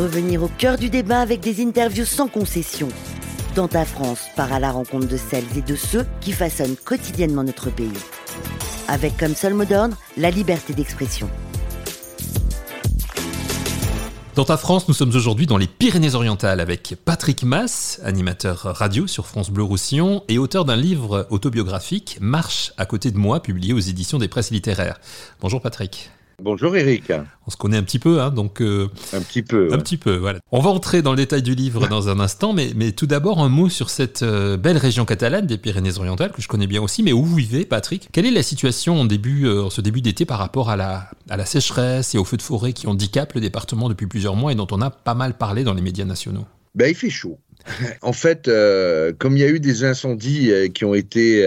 Revenir au cœur du débat avec des interviews sans concession. Dans ta France part à la rencontre de celles et de ceux qui façonnent quotidiennement notre pays. Avec comme seul mot d'ordre la liberté d'expression. Dans ta France, nous sommes aujourd'hui dans les Pyrénées-Orientales avec Patrick Mass, animateur radio sur France Bleu Roussillon et auteur d'un livre autobiographique, Marche à côté de moi, publié aux éditions des presses littéraires. Bonjour Patrick. Bonjour Eric. On se connaît un petit peu, hein, donc. Euh, un petit peu. Un petit peu, voilà. On va entrer dans le détail du livre dans un instant, mais, mais tout d'abord un mot sur cette euh, belle région catalane des Pyrénées-Orientales que je connais bien aussi. Mais où vous vivez, Patrick? Quelle est la situation en début, euh, ce début d'été par rapport à la, à la sécheresse et aux feux de forêt qui handicapent le département depuis plusieurs mois et dont on a pas mal parlé dans les médias nationaux? Ben, il fait chaud. En fait, comme il y a eu des incendies qui ont été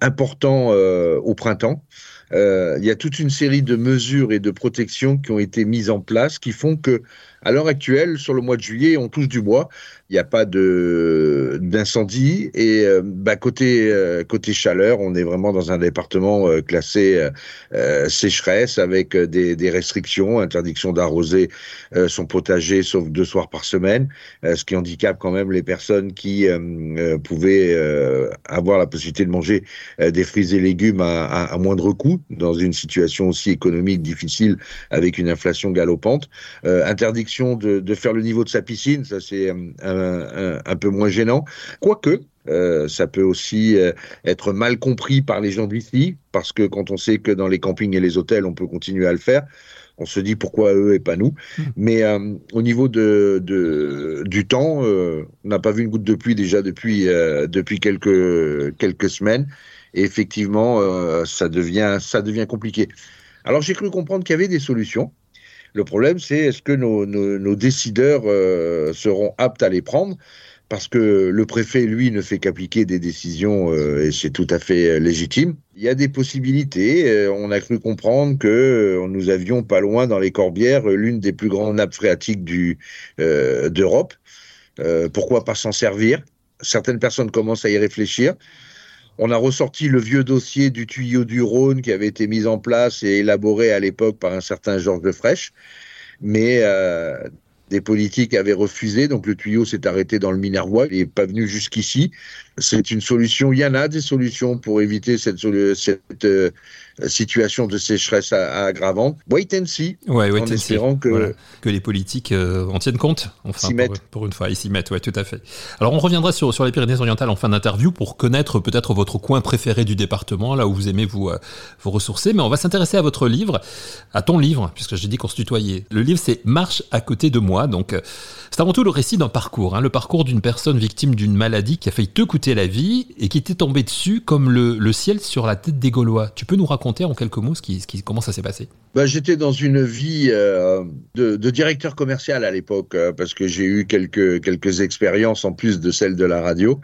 importants au printemps, euh, il y a toute une série de mesures et de protections qui ont été mises en place qui font que, à l'heure actuelle, sur le mois de juillet, on touche du bois. Il n'y a pas d'incendie. Et euh, bah, côté euh, côté chaleur, on est vraiment dans un département euh, classé sécheresse avec des, des, restrictions, interdiction d'arroser son potager sauf deux soirs par semaine, ce qui handicape quand même les personnes qui pouvaient avoir la possibilité de manger des fruits et légumes à, à, moindre coût dans une situation aussi économique difficile avec une inflation galopante. interdiction de, de, faire le niveau de sa piscine, ça c'est un un, peu moins gênant. Quoique, euh, ça peut aussi euh, être mal compris par les gens d'ici, parce que quand on sait que dans les campings et les hôtels, on peut continuer à le faire, on se dit pourquoi eux et pas nous. Mmh. Mais euh, au niveau de, du temps, on n'a pas vu une goutte de pluie déjà depuis, depuis quelques, quelques semaines. Et effectivement, ça, devient, ça devient compliqué. Alors j'ai cru comprendre qu'il y avait des solutions. Le problème, c'est est-ce que nos, décideurs euh, seront aptes à les prendre? Parce que le préfet, lui, ne fait qu'appliquer des décisions euh, et c'est tout à fait euh, légitime. Il y a des possibilités. on a cru comprendre que nous avions pas loin dans les Corbières l'une des plus grandes nappes phréatiques d'Europe. pourquoi pas s'en servir? Certaines personnes commencent à y réfléchir. On a ressorti le vieux dossier du tuyau du Rhône qui avait été mis en place et élaboré à l'époque par un certain Georges de Frêche. Mais euh, des politiques avaient refusé, donc le tuyau s'est arrêté dans le Minervois, il n'est pas venu jusqu'ici. C'est une solution, il y en a des solutions pour éviter cette, cette euh, situation de sécheresse aggravante. Wait and see, ouais, en espérant que, que les politiques euh, en tiennent compte, enfin, pour, une fois, ils s'y mettent, ouais, tout à fait. Alors on reviendra sur, sur les Pyrénées-Orientales en fin d'interview pour connaître peut-être votre coin préféré du département, là où vous aimez vous, euh, vous ressourcer, mais on va s'intéresser à votre livre, à ton livre, puisque j'ai dit qu'on se tutoyait. Le livre c'est Marche à côté de moi, donc c'est avant tout le récit d'un parcours, hein, le parcours d'une personne victime d'une maladie qui a failli te coûter la vie et qui t'est tombée dessus comme le, ciel sur la tête des Gaulois. Tu peux nous raconter en quelques mots ce qui, qui comment ça s'est passé? Bah, J'étais dans une vie euh, de, directeur commercial à l'époque, euh, parce que j'ai eu quelques, quelques expériences en plus de celle de la radio.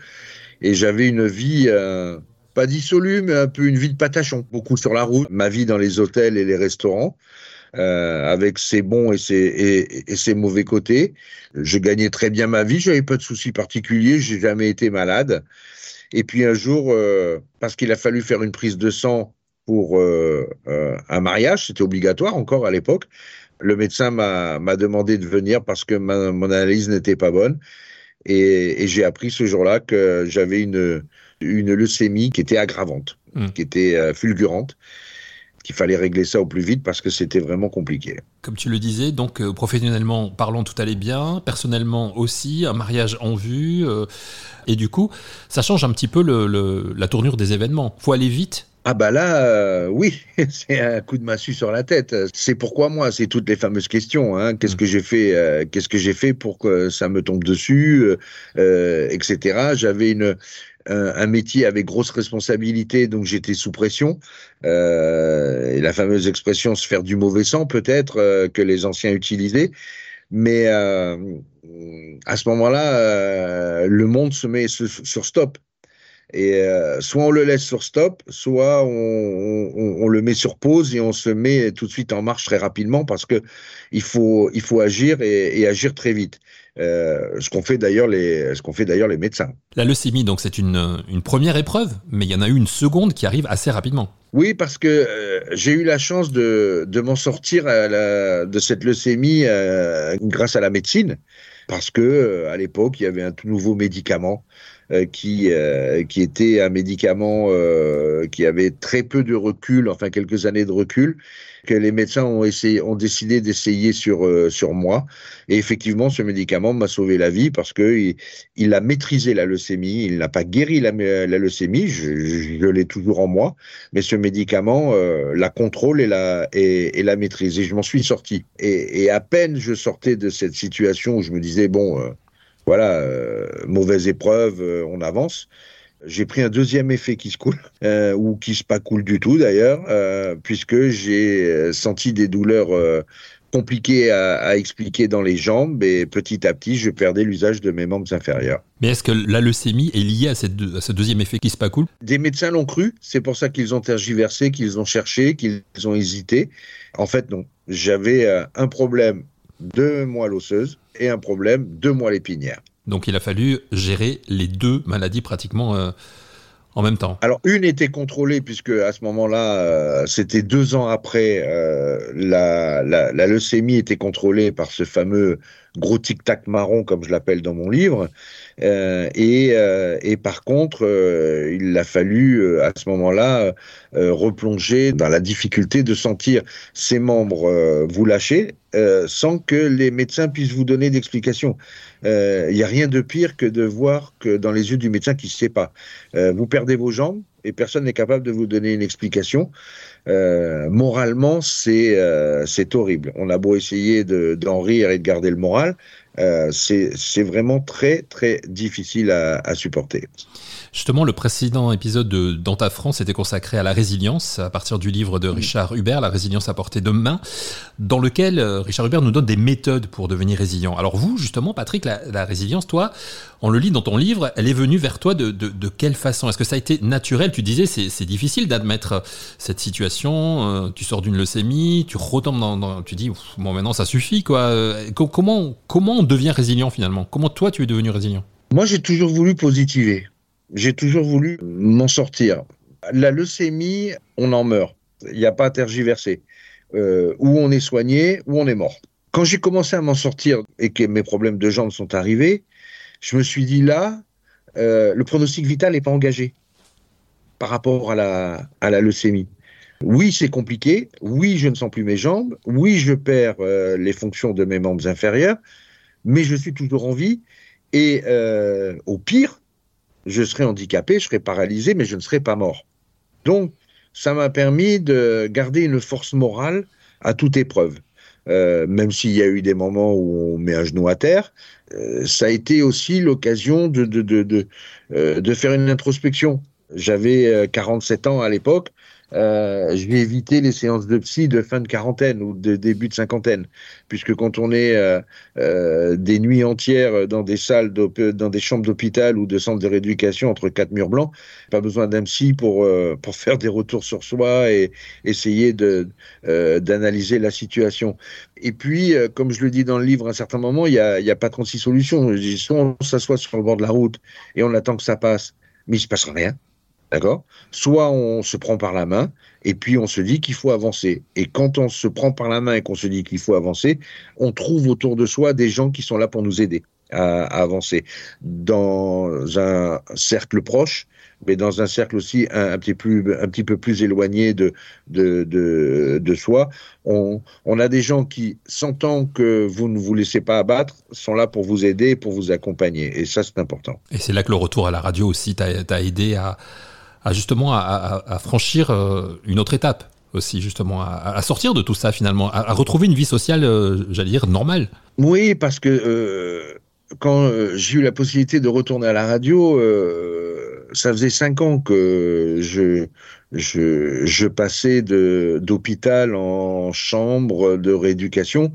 Et j'avais une vie... Euh, pas dissolue, mais un peu une vie de patachon. Beaucoup sur la route, ma vie dans les hôtels et les restaurants. Euh, avec ses bons et ses, et, et, ses mauvais côtés. Je gagnais très bien ma vie, j'avais pas de soucis particuliers, j'ai jamais été malade. Et puis un jour, euh, parce qu'il a fallu faire une prise de sang pour euh, un mariage, c'était obligatoire encore à l'époque, le médecin m'a demandé de venir parce que ma, mon analyse n'était pas bonne. Et, et j'ai appris ce jour-là que j'avais une, une leucémie qui était aggravante, mmh. qui était fulgurante qu'il fallait régler ça au plus vite parce que c'était vraiment compliqué. Comme tu le disais, donc euh, professionnellement parlant, tout allait bien, personnellement aussi, un mariage en vue, euh, et du coup, ça change un petit peu le, la tournure des événements. Faut aller vite. Ah bah là, euh, oui, c'est un coup de massue sur la tête. C'est pourquoi moi, c'est toutes les fameuses questions. Hein. Qu'est-ce que j'ai fait Qu'est-ce que j'ai fait pour que ça me tombe dessus, etc. J'avais une un, métier avec grosse responsabilité, donc j'étais sous pression. Euh, et la fameuse expression se faire du mauvais sang, peut-être, euh, que les anciens utilisaient. Mais euh, à ce moment-là, le monde se met sur stop. Et euh, soit on le laisse sur stop, soit on, le met sur pause et on se met tout de suite en marche très rapidement parce que il faut, il faut agir et, agir très vite. Euh, ce qu'ont fait d'ailleurs les, ce qu'on fait d'ailleurs les médecins. La leucémie, donc c'est une, une première épreuve, mais il y en a eu une seconde qui arrive assez rapidement. Oui, parce que euh, j'ai eu la chance de, de m'en sortir à la, de cette leucémie grâce à la médecine, parce que à l'époque il y avait un tout nouveau médicament euh, qui euh, qui était un médicament euh, qui avait très peu de recul, enfin quelques années de recul, que les médecins ont essayé, ont décidé d'essayer sur sur moi. Et effectivement, ce médicament m'a sauvé la vie parce que il, a maîtrisé la leucémie. Il n'a pas guéri la, la leucémie. Je, je, l'ai toujours en moi, mais ce médicament la contrôle et la et, et, la maîtrise. Et je m'en suis sorti. Et, et, à peine je sortais de cette situation où je me disais bon voilà, euh, mauvaise épreuve, euh, on avance. J'ai pris un deuxième effet qui se coule, euh, ou qui se pas coule du tout d'ailleurs, puisque j'ai senti des douleurs compliquées à, expliquer dans les jambes et petit à petit, je perdais l'usage de mes membres inférieurs. Mais est-ce que la leucémie est liée à, ce deuxième effet qui se pas coule? Des médecins l'ont cru, c'est pour ça qu'ils ont tergiversé, qu'ils ont cherché, qu'ils ont hésité. En fait, non. J'avais un problème de moelle osseuse et un problème de moelle épinière. Donc il a fallu gérer les deux maladies pratiquement euh, en même temps. Alors une était contrôlée puisque à ce moment-là, euh, c'était deux ans après, euh, la, la, leucémie était contrôlée par ce fameux gros tic-tac marron comme je l'appelle dans mon livre. Euh, et, euh, et, par contre, euh, il a fallu à ce moment-là replonger dans la difficulté de sentir ses membres vous lâcher sans que les médecins puissent vous donner d'explications. Il n'y a rien de pire que de voir que dans les yeux du médecin qui ne sait pas. vous perdez vos jambes et personne n'est capable de vous donner une explication. moralement, c'est horrible. On a beau essayer d'en rire et de garder le moral, euh, c'est vraiment très très difficile à, à, supporter. Justement, le précédent épisode de Dans ta France était consacré à la résilience, à partir du livre de Richard Hubert, La résilience à portée de main, dans lequel euh, Richard Hubert nous donne des méthodes pour devenir résilient. Alors vous, justement, Patrick, la, la résilience, toi, on le lit dans ton livre, elle est venue vers toi de, de, quelle façon? Est-ce que ça a été naturel? Tu disais, c'est difficile d'admettre cette situation, euh, tu sors d'une leucémie, tu retombes dans... tu dis, bon maintenant ça suffit, quoi. comment, comment devient résilient finalement? Comment toi tu es devenu résilient? Moi j'ai toujours voulu positiver. J'ai toujours voulu m'en sortir. La leucémie, on en meurt. Il n'y a pas à tergiverser. Euh, ou on est soigné, ou on est mort. Quand j'ai commencé à m'en sortir et que mes problèmes de jambes sont arrivés, je me suis dit là, euh, le pronostic vital n'est pas engagé par rapport à la, leucémie. Oui, c'est compliqué. Oui, je ne sens plus mes jambes. Oui, je perds euh, les fonctions de mes membres inférieurs mais je suis toujours en vie. Et euh, au pire, je serai handicapé, je serai paralysé, mais je ne serai pas mort. Donc, ça m'a permis de garder une force morale à toute épreuve. Euh, même s'il y a eu des moments où on met un genou à terre, euh, ça a été aussi l'occasion de, de, de, de, de faire une introspection. J'avais 47 ans à l'époque, euh, je vais éviter les séances de psy de fin de quarantaine ou de début de cinquantaine, puisque quand on est euh, euh, des nuits entières dans des salles, dans des chambres d'hôpital ou de centres de rééducation entre quatre murs blancs, pas besoin d'un psy pour pour faire des retours sur soi et essayer de d'analyser la situation. Et puis, comme je le dis dans le livre, à un certain moment, il y a, y a pas 36 solutions. Soit on s'assoit sur le bord de la route et on attend que ça passe, mais il se passe rien. D'accord? Soit on se prend par la main et puis on se dit qu'il faut avancer. Et quand on se prend par la main et qu'on se dit qu'il faut avancer, on trouve autour de soi des gens qui sont là pour nous aider à, avancer. Dans un cercle proche, mais dans un cercle aussi un, petit, plus, un petit peu plus éloigné de, de, de, soi, on, on, a des gens qui, sentant que vous ne vous laissez pas abattre, sont là pour vous aider, pour vous accompagner. Et ça, c'est important. Et c'est là que le retour à la radio aussi t'a aidé à justement à, franchir euh, une autre étape aussi justement à, sortir de tout ça finalement, à, retrouver une vie sociale, euh, j'allais dire normale. Oui, parce que euh, quand j'ai eu la possibilité de retourner à la radio, ça faisait cinq ans que je, passais d'hôpital en chambre de rééducation.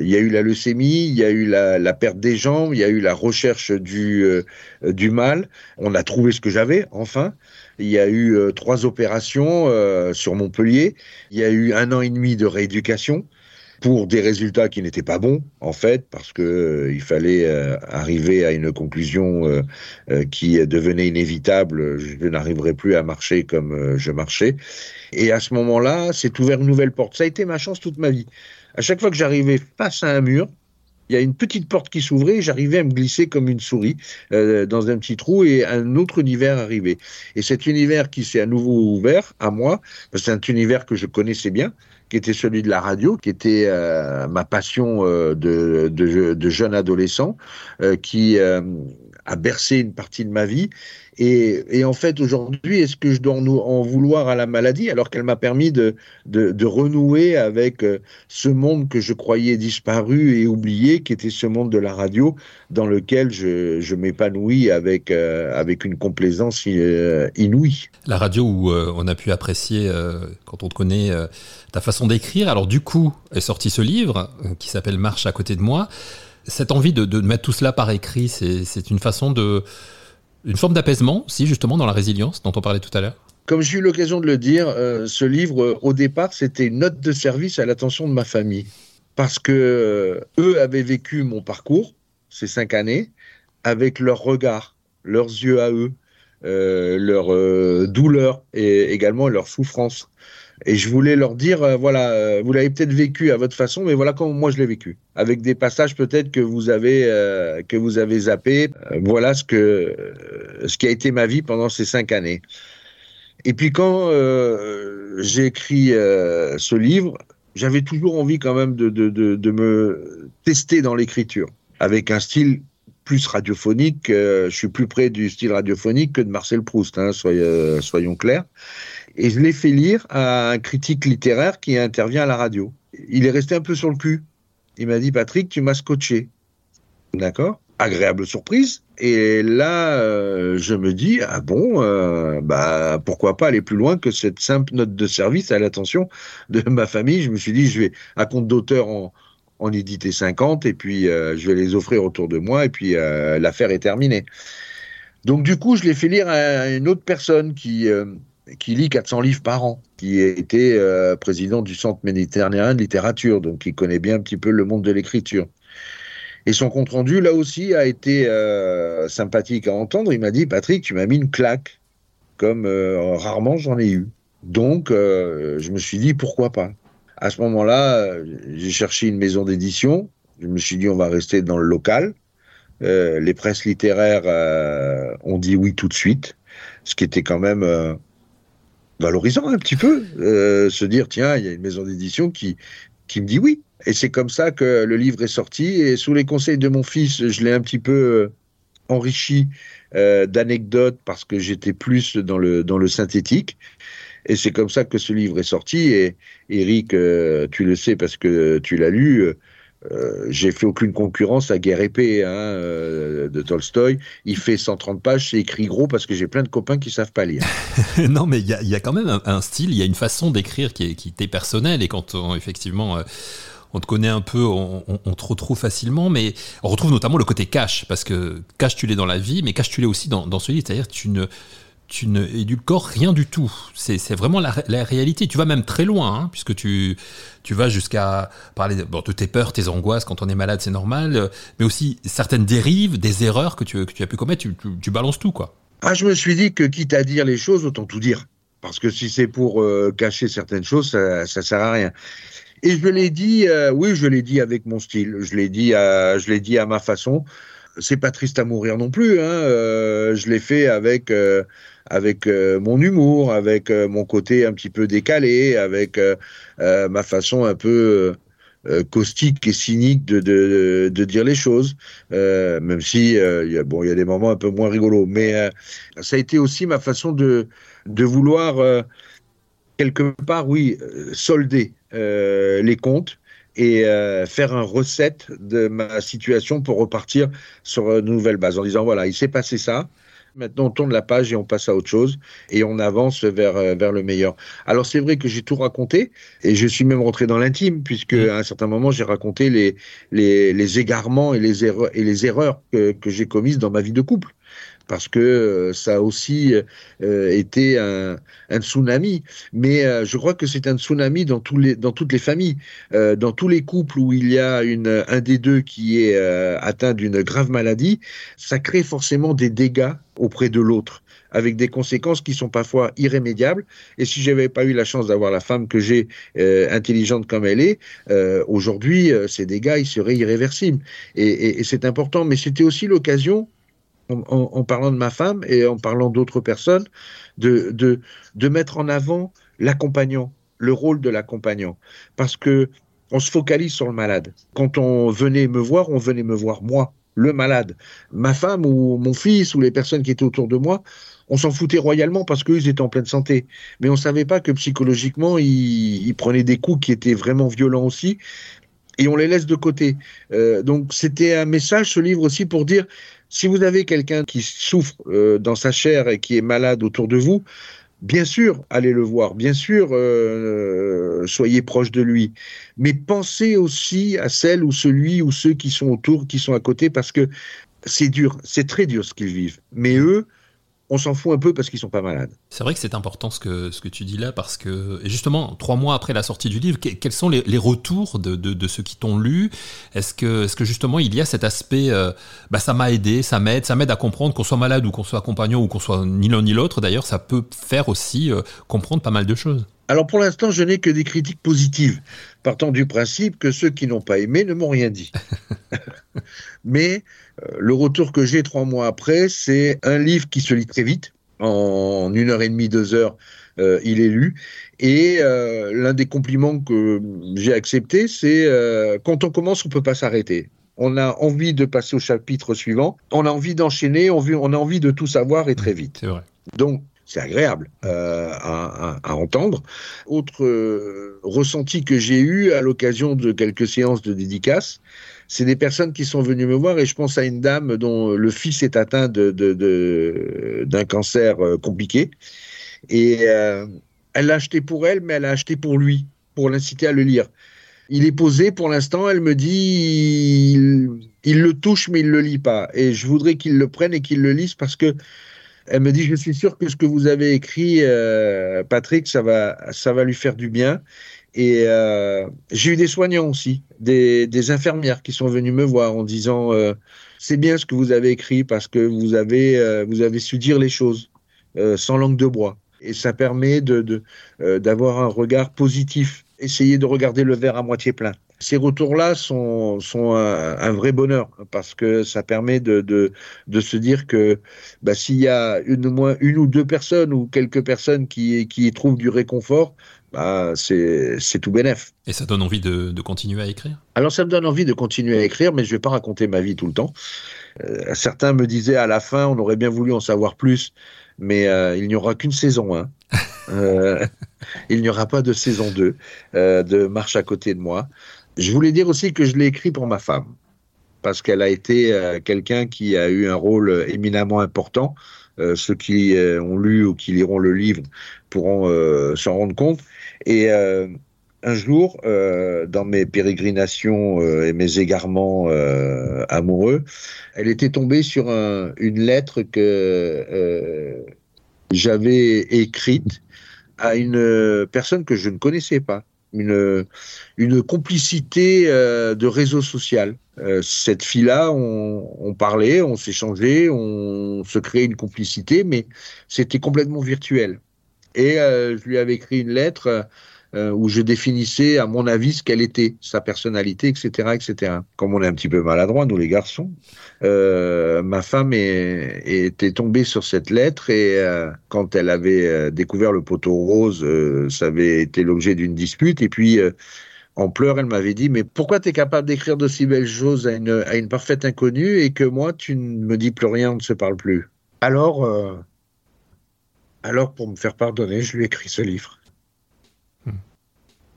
Il y a eu la leucémie, il y a eu la, perte des jambes, il y a eu la recherche du, euh, du mal. On a trouvé ce que j'avais, enfin. Il y a eu euh, trois opérations euh, sur Montpellier. Il y a eu un an et demi de rééducation pour des résultats qui n'étaient pas bons en fait parce que euh, il fallait euh, arriver à une conclusion euh, qui devenait inévitable. Je n'arriverai plus à marcher comme je marchais. Et à ce moment-là c'est ouvert une nouvelle porte. Ça a été ma chance toute ma vie. À chaque fois que j'arrivais face à un mur il y a une petite porte qui s'ouvrait et j'arrivais à me glisser comme une souris dans un petit trou et un autre univers arrivait. Et cet univers qui s'est à nouveau ouvert à moi, c'est un univers que je connaissais bien, qui était celui de la radio, qui était euh, ma passion euh, de, de, jeune adolescent, euh, qui a bercé une partie de ma vie. Et, et en fait, aujourd'hui, est-ce que je dois en, vouloir à la maladie alors qu'elle m'a permis de, de, de, renouer avec ce monde que je croyais disparu et oublié, qui était ce monde de la radio, dans lequel je, je m'épanouis avec, avec une complaisance inouïe. La radio où on a pu apprécier, quand on te connaît, ta façon d'écrire. Alors du coup est sorti ce livre euh, qui s'appelle Marche à côté de moi. Cette envie de, mettre tout cela par écrit, c'est une façon de... une forme d'apaisement, si justement, dans la résilience dont on parlait tout à l'heure comme j'ai eu l'occasion de le dire, euh, ce livre, au départ, c'était une note de service à l'attention de ma famille. Parce que euh, eux avaient vécu mon parcours, ces cinq années, avec leur regard, leurs yeux à eux, leur douleur et également leur souffrance. Et je voulais leur dire, euh, voilà, euh, vous l'avez peut-être vécu à votre façon, mais voilà comment moi je l'ai vécu, avec des passages peut-être que vous avez euh, que vous avez zappé. voilà ce que ce qui a été ma vie pendant ces cinq années. Et puis quand j'ai écrit ce livre, j'avais toujours envie quand même de, de, de, me tester dans l'écriture, avec un style plus radiophonique. je suis plus près du style radiophonique que de Marcel Proust, hein, soyons clairs et je l'ai fait lire à un critique littéraire qui intervient à la radio. Il est resté un peu sur le cul. Il m'a dit Patrick, tu m'as scotché. D'accord Agréable surprise. Et là, euh, je me dis ah bon, euh, bah pourquoi pas aller plus loin que cette simple note de service à l'attention de ma famille. Je me suis dit je vais à compte d'auteur en, en éditer 50 et puis euh, je vais les offrir autour de moi et puis l'affaire est terminée. Donc du coup, je l'ai fait lire à une autre personne qui qui lit 400 livres par an, qui été euh, président du Centre méditerranéen de littérature, donc qui connaît bien un petit peu le monde de l'écriture. Et son compte-rendu, là aussi, a été euh, sympathique à entendre. Il m'a dit, Patrick, tu m'as mis une claque, comme euh, rarement j'en ai eu. Donc, je me suis dit, pourquoi pas? À ce moment-là, j'ai cherché une maison d'édition. Je me suis dit, on va rester dans le local. les presses littéraires ont dit oui tout de suite, ce qui était quand même valorisant un petit peu, euh, se dire tiens, il y a une maison d'édition qui, qui me dit oui. Et c'est comme ça que le livre est sorti. Et sous les conseils de mon fils, je l'ai un petit peu euh, enrichi euh, d'anecdotes parce que j'étais plus dans le, dans le synthétique. Et c'est comme ça que ce livre est sorti. Et Eric, tu le sais parce que tu l'as lu, euh, j'ai fait aucune concurrence à Guerre épée hein, euh, de Tolstoï. Il fait 130 pages, c'est écrit gros parce que j'ai plein de copains qui savent pas lire. non, mais il y, a, quand même un, style, il y a une façon d'écrire qui, qui t'est personnelle et quand on, effectivement. Euh, on te connaît un peu, on, te retrouve facilement, mais on retrouve notamment le côté cash, parce que cash tu l'es dans la vie, mais cash tu l'es aussi dans, dans ce livre, c'est-à-dire tu ne, tu ne édulcores rien du tout. C'est vraiment la, réalité. Tu vas même très loin, hein, puisque tu, tu vas jusqu'à parler de tes peurs, tes angoisses. Quand on est malade, c'est normal. Mais aussi certaines dérives, des erreurs que tu, que tu as pu commettre. Tu, balances tout, quoi. Ah, je me suis dit que quitte à dire les choses, autant tout dire. Parce que si c'est pour euh, cacher certaines choses, ça, ne sert à rien. Et je l'ai dit, euh, oui, je l'ai dit avec mon style. Je l'ai dit, à, dit à ma façon. C'est pas triste à mourir non plus. Hein. Euh, je l'ai fait avec avec euh, mon humour, avec euh, mon côté un petit peu décalé, avec euh, ma façon un peu caustique et cynique de, dire les choses, même si il y a, bon, il y a des moments un peu moins rigolos. Mais ça a été aussi ma façon de, de vouloir quelque part, oui, solder les comptes et faire un recette de ma situation pour repartir sur une nouvelle base en disant voilà, il s'est passé ça. Maintenant, on tourne la page et on passe à autre chose et on avance vers, euh, vers le meilleur. Alors, c'est vrai que j'ai tout raconté et je suis même rentré dans l'intime puisque mmh. à un certain moment, j'ai raconté les, les, les, égarements et les erreurs, et les erreurs que, que j'ai commises dans ma vie de couple parce que euh, ça a aussi euh, été un, un, tsunami. Mais euh, je crois que c'est un tsunami dans, toutes les familles, dans tous les couples où il y a un des deux qui est atteint d'une grave maladie, ça crée forcément des dégâts auprès de l'autre avec des conséquences qui sont parfois irrémédiables. Et si j'avais pas eu la chance d'avoir la femme que j'ai, intelligente comme elle est, aujourd'hui, ces dégâts, ils seraient irréversibles. Et c'est important. Mais c'était aussi l'occasion en, parlant de ma femme et en parlant d'autres personnes, de, de, de mettre en avant l'accompagnant, le rôle de l'accompagnant. Parce que on se focalise sur le malade. Quand on venait me voir, on venait me voir moi, le malade. Ma femme ou mon fils ou les personnes qui étaient autour de moi, on s'en foutait royalement parce qu'ils étaient en pleine santé. Mais on ne savait pas que psychologiquement, ils, prenaient des coups qui étaient vraiment violents aussi. Et on les laisse de côté. Euh, donc c'était un message, ce livre aussi, pour dire si vous avez quelqu'un qui souffre euh, dans sa chair et qui est malade autour de vous, bien sûr, allez le voir, bien sûr, euh, soyez proche de lui, mais pensez aussi à celle ou celui ou ceux qui sont autour, qui sont à côté, parce que c'est dur, c'est très dur ce qu'ils vivent. Mais eux, on s'en fout un peu parce qu'ils sont pas malades. C'est vrai que c'est important ce que, ce que tu dis là parce que justement trois mois après la sortie du livre, quels sont les, retours de, de, ceux qui t'ont lu? Est-ce que, est que justement il y a cet aspect, euh, bah, ça m'a aidé, ça m'aide, ça m'aide à comprendre qu'on soit malade ou qu'on soit accompagnant ou qu'on soit ni l'un ni l'autre. D'ailleurs, ça peut faire aussi euh, comprendre pas mal de choses. Alors pour l'instant, je n'ai que des critiques positives, partant du principe que ceux qui n'ont pas aimé ne m'ont rien dit. Mais euh, le retour que j'ai trois mois après, c'est un livre qui se lit très vite, en une heure et demie, deux heures, euh, il est lu. Et euh, l'un des compliments que j'ai accepté, c'est quand on commence, on peut pas s'arrêter. On a envie de passer au chapitre suivant, on a envie d'enchaîner, on, on a envie de tout savoir et très vite. C'est vrai. Donc c'est agréable euh, à, entendre. Autre euh, ressenti que j'ai eu à l'occasion de quelques séances de dédicace, c'est des personnes qui sont venues me voir et je pense à une dame dont le fils est atteint d'un cancer euh, compliqué et elle l'a acheté pour elle, mais elle l'a acheté pour lui, pour l'inciter à le lire. Il est posé pour l'instant, elle me dit, il, il, le touche mais il le lit pas. Et je voudrais qu'il le prenne et qu'il le lise parce que elle me dit, je suis sûr que ce que vous avez écrit, euh, Patrick, ça va, ça va lui faire du bien. Et euh, j'ai eu des soignants aussi, des, des, infirmières qui sont venues me voir en disant, euh, c'est bien ce que vous avez écrit parce que vous avez, euh, vous avez su dire les choses euh, sans langue de bois. Et ça permet de, de d'avoir un regard positif. Essayez de regarder le verre à moitié plein ces retours-là sont, sont un, vrai bonheur parce que ça permet de, de, de se dire que bah, s'il y a une, moins, une ou deux personnes ou quelques personnes qui, qui y trouvent du réconfort, bah, c'est tout bénef. Et ça donne envie de, de, continuer à écrire? Alors ça me donne envie de continuer à écrire, mais je ne vais pas raconter ma vie tout le temps. Euh, certains me disaient à la fin, on aurait bien voulu en savoir plus, mais euh, il n'y aura qu'une saison. Hein. euh, il n'y aura pas de saison 2 euh, de Marche à côté de moi. Je voulais dire aussi que je l'ai écrit pour ma femme, parce qu'elle a été euh, quelqu'un qui a eu un rôle éminemment important. Euh, ceux qui ont lu ou qui liront le livre pourront s'en rendre compte. Et un jour, dans mes pérégrinations et mes égarements amoureux, elle était tombée sur un, une lettre que j'avais écrite à une personne que je ne connaissais pas une, une complicité euh, de réseau social. Euh, cette fille-là, on, on, parlait, on s'échangeait, on se créait une complicité, mais c'était complètement virtuel. Et euh, je lui avais écrit une lettre euh, où je définissais, à mon avis, ce qu'elle était, sa personnalité, etc., etc. Comme on est un petit peu maladroit, nous les garçons, euh, ma femme était tombée sur cette lettre et euh, quand elle avait découvert le poteau rose, ça avait été l'objet d'une dispute. Et puis, en pleurs, elle m'avait dit, mais pourquoi tu es capable d'écrire de si belles choses à une, à une parfaite inconnue et que moi, tu ne me dis plus rien, on ne se parle plus? Alors, alors pour me faire pardonner, je lui ai écrit ce livre.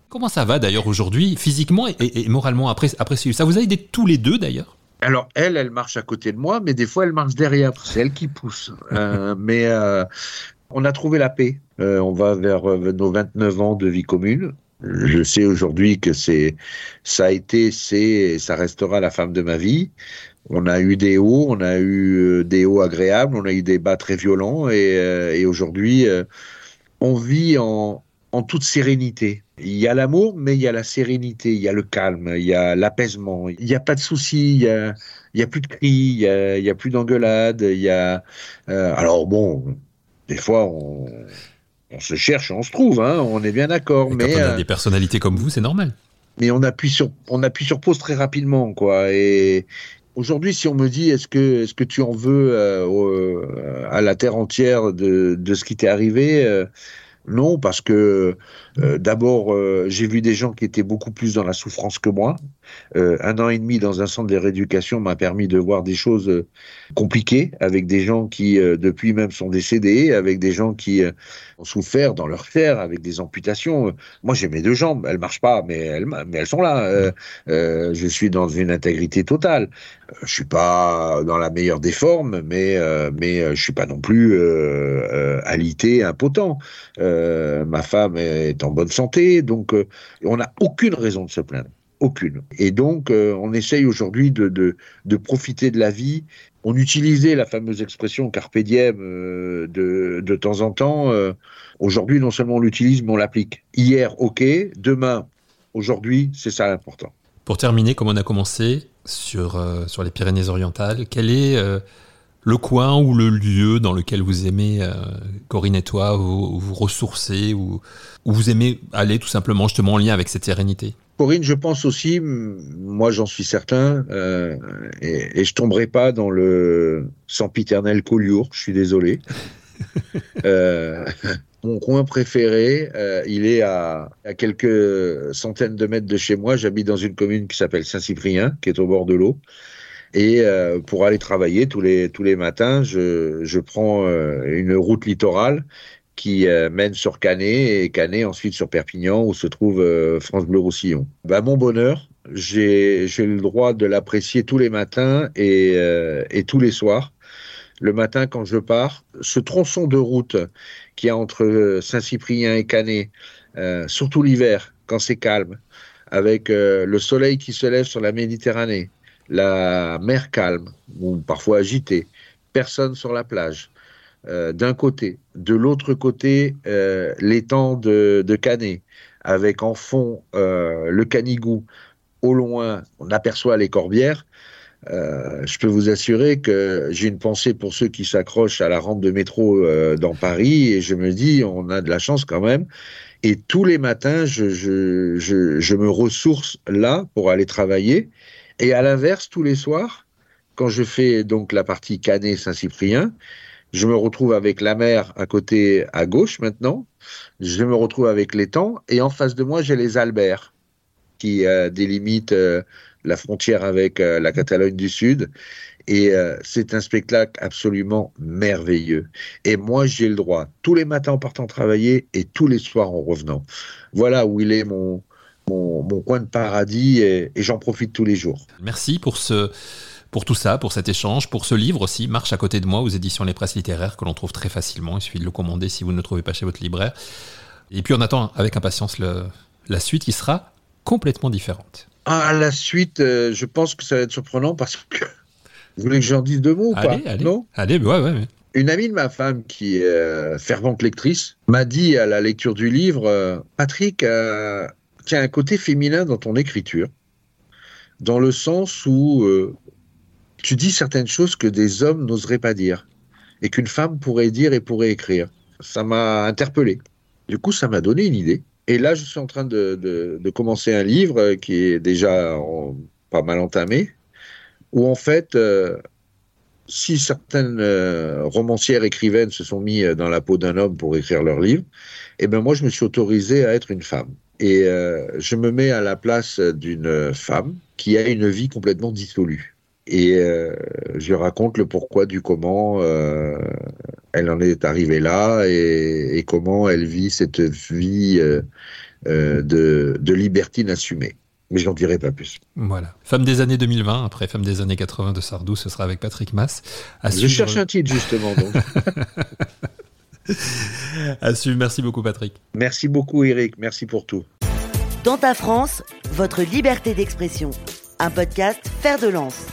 Comment ça va d'ailleurs aujourd'hui, physiquement et, moralement après, après Ça vous a aidé tous les deux d'ailleurs? Alors elle, elle marche à côté de moi, mais des fois elle marche derrière. C'est elle qui pousse. Euh, mais euh, on a trouvé la paix. Euh, on va vers nos 29 ans de vie commune. Je sais aujourd'hui que c'est, ça a été, c'est, ça restera la femme de ma vie. On a eu des hauts, on a eu des hauts agréables, on a eu des bas très violents, et, et aujourd'hui, on vit en, en toute sérénité. Il y a l'amour, mais il y a la sérénité, il y a le calme, il y a l'apaisement. Il n'y a pas de soucis, il y a, il y a plus de cris, il y a, il y a plus d'engueulades, il y a. Euh, alors bon, des fois on, on, se cherche, on se trouve, hein, on est bien d'accord. Mais quand on a euh, des personnalités comme vous, c'est normal. Mais on appuie sur, on appuie sur pause très rapidement, quoi. Et Aujourd'hui, si on me dit est-ce que est-ce que tu en veux euh, à la terre entière de, de ce qui t'est arrivé, non, parce que euh, d'abord, euh, j'ai vu des gens qui étaient beaucoup plus dans la souffrance que moi. Euh, un an et demi dans un centre de rééducation m'a permis de voir des choses compliquées, avec des gens qui, depuis même, sont décédés, avec des gens qui ont souffert dans leur chair, avec des amputations. Moi, j'ai mes deux jambes, elles marchent pas, mais elles, sont là. je suis dans une intégrité totale. Je suis pas dans la meilleure des formes, mais mais je suis pas non plus alité, impotent. ma femme est en bonne santé, donc euh, on n'a aucune raison de se plaindre. Aucune. Et donc, euh, on essaye aujourd'hui de, de, profiter de la vie. On utilisait la fameuse expression carpe diem euh, de, de temps en temps. aujourd'hui, non seulement on l'utilise, mais on l'applique. Hier, ok. Demain, aujourd'hui, c'est ça l'important. Pour terminer, comme on a commencé sur, sur les Pyrénées-Orientales, quel est le coin ou le lieu dans lequel vous aimez, euh, Corinne et toi, vous, vous ressourcer, ou où vous aimez aller tout simplement justement en lien avec cette sérénité? Corinne, je pense aussi, moi j'en suis certain, euh, et, et, je tomberai pas dans le sempiternel Collioure, je suis désolé. euh, mon coin préféré, euh, il est à, à, quelques centaines de mètres de chez moi. J'habite dans une commune qui s'appelle Saint-Cyprien, qui est au bord de l'eau. Et pour aller travailler tous les tous les matins, je, je prends une route littorale qui euh, mène sur Canet et Canet ensuite sur Perpignan où se trouve France Bleu Roussillon. Bah, mon bonheur, j'ai le droit de l'apprécier tous les matins et et tous les soirs. Le matin quand je pars, ce tronçon de route qui a entre Saint-Cyprien et Canet, surtout l'hiver quand c'est calme, avec le soleil qui se lève sur la Méditerranée, la mer calme ou parfois agitée, personne sur la plage. Euh, d'un côté, de l'autre côté, euh, l'étang de, Canet, avec en fond euh, le Canigou. Au loin, on aperçoit les Corbières. Je peux vous assurer que j'ai une pensée pour ceux qui s'accrochent à la rampe de métro dans Paris et je me dis, on a de la chance quand même. Et tous les matins, je, je me ressource là pour aller travailler et à l'inverse, tous les soirs, quand je fais donc la partie Canet-Saint-Cyprien, je me retrouve avec la mer à côté, à gauche maintenant. Je me retrouve avec l'étang et en face de moi, j'ai les Alberts qui euh, délimitent euh, la frontière avec euh, la Catalogne du Sud. Et c'est un spectacle absolument merveilleux. Et moi, j'ai le droit tous les matins en partant travailler et tous les soirs en revenant. Voilà où il est mon, mon, coin de paradis et, j'en profite tous les jours. Merci pour ce pour tout ça, pour cet échange, pour ce livre aussi, Marche à côté de moi aux éditions Les Presses littéraires, que l'on trouve très facilement. Il suffit de le commander si vous ne le trouvez pas chez votre libraire. Et puis on attend avec impatience le, la suite qui sera complètement différente. Ah, la suite, euh, je pense que ça va être surprenant parce que. Vous voulez que j'en dise deux mots ou pas? Allez, Non? Allez, ouais, ouais, Une amie de ma femme qui est euh, fervente lectrice m'a dit à la lecture du livre euh, Patrick, y a un côté féminin dans ton écriture, dans le sens où euh, tu dis certaines choses que des hommes n'oseraient pas dire et qu'une femme pourrait dire et pourrait écrire. Ça m'a interpellé. Du coup, ça m'a donné une idée. Et là, je suis en train de, commencer un livre qui est déjà pas mal entamé, où en fait, euh, si certaines euh, romancières écrivaines se sont mis dans la peau d'un homme pour écrire leur livre, eh ben moi, je me suis autorisé à être une femme. Et euh, je me mets à la place d'une femme qui a une vie complètement dissolue. Et euh, je raconte le pourquoi du comment euh, elle en est arrivée là et, et, comment elle vit cette vie euh, euh, de, de libertine assumée. mais j'en dirai pas plus. Voilà. Femme des années 2020, après Femme des années 80 de Sardou, ce sera avec Patrick Mass. Je cherche un titre justement. Donc. à suivre. Merci beaucoup Patrick. Merci beaucoup Eric. Merci pour tout. Dans ta France, votre liberté d'expression. Un podcast Faire de lance.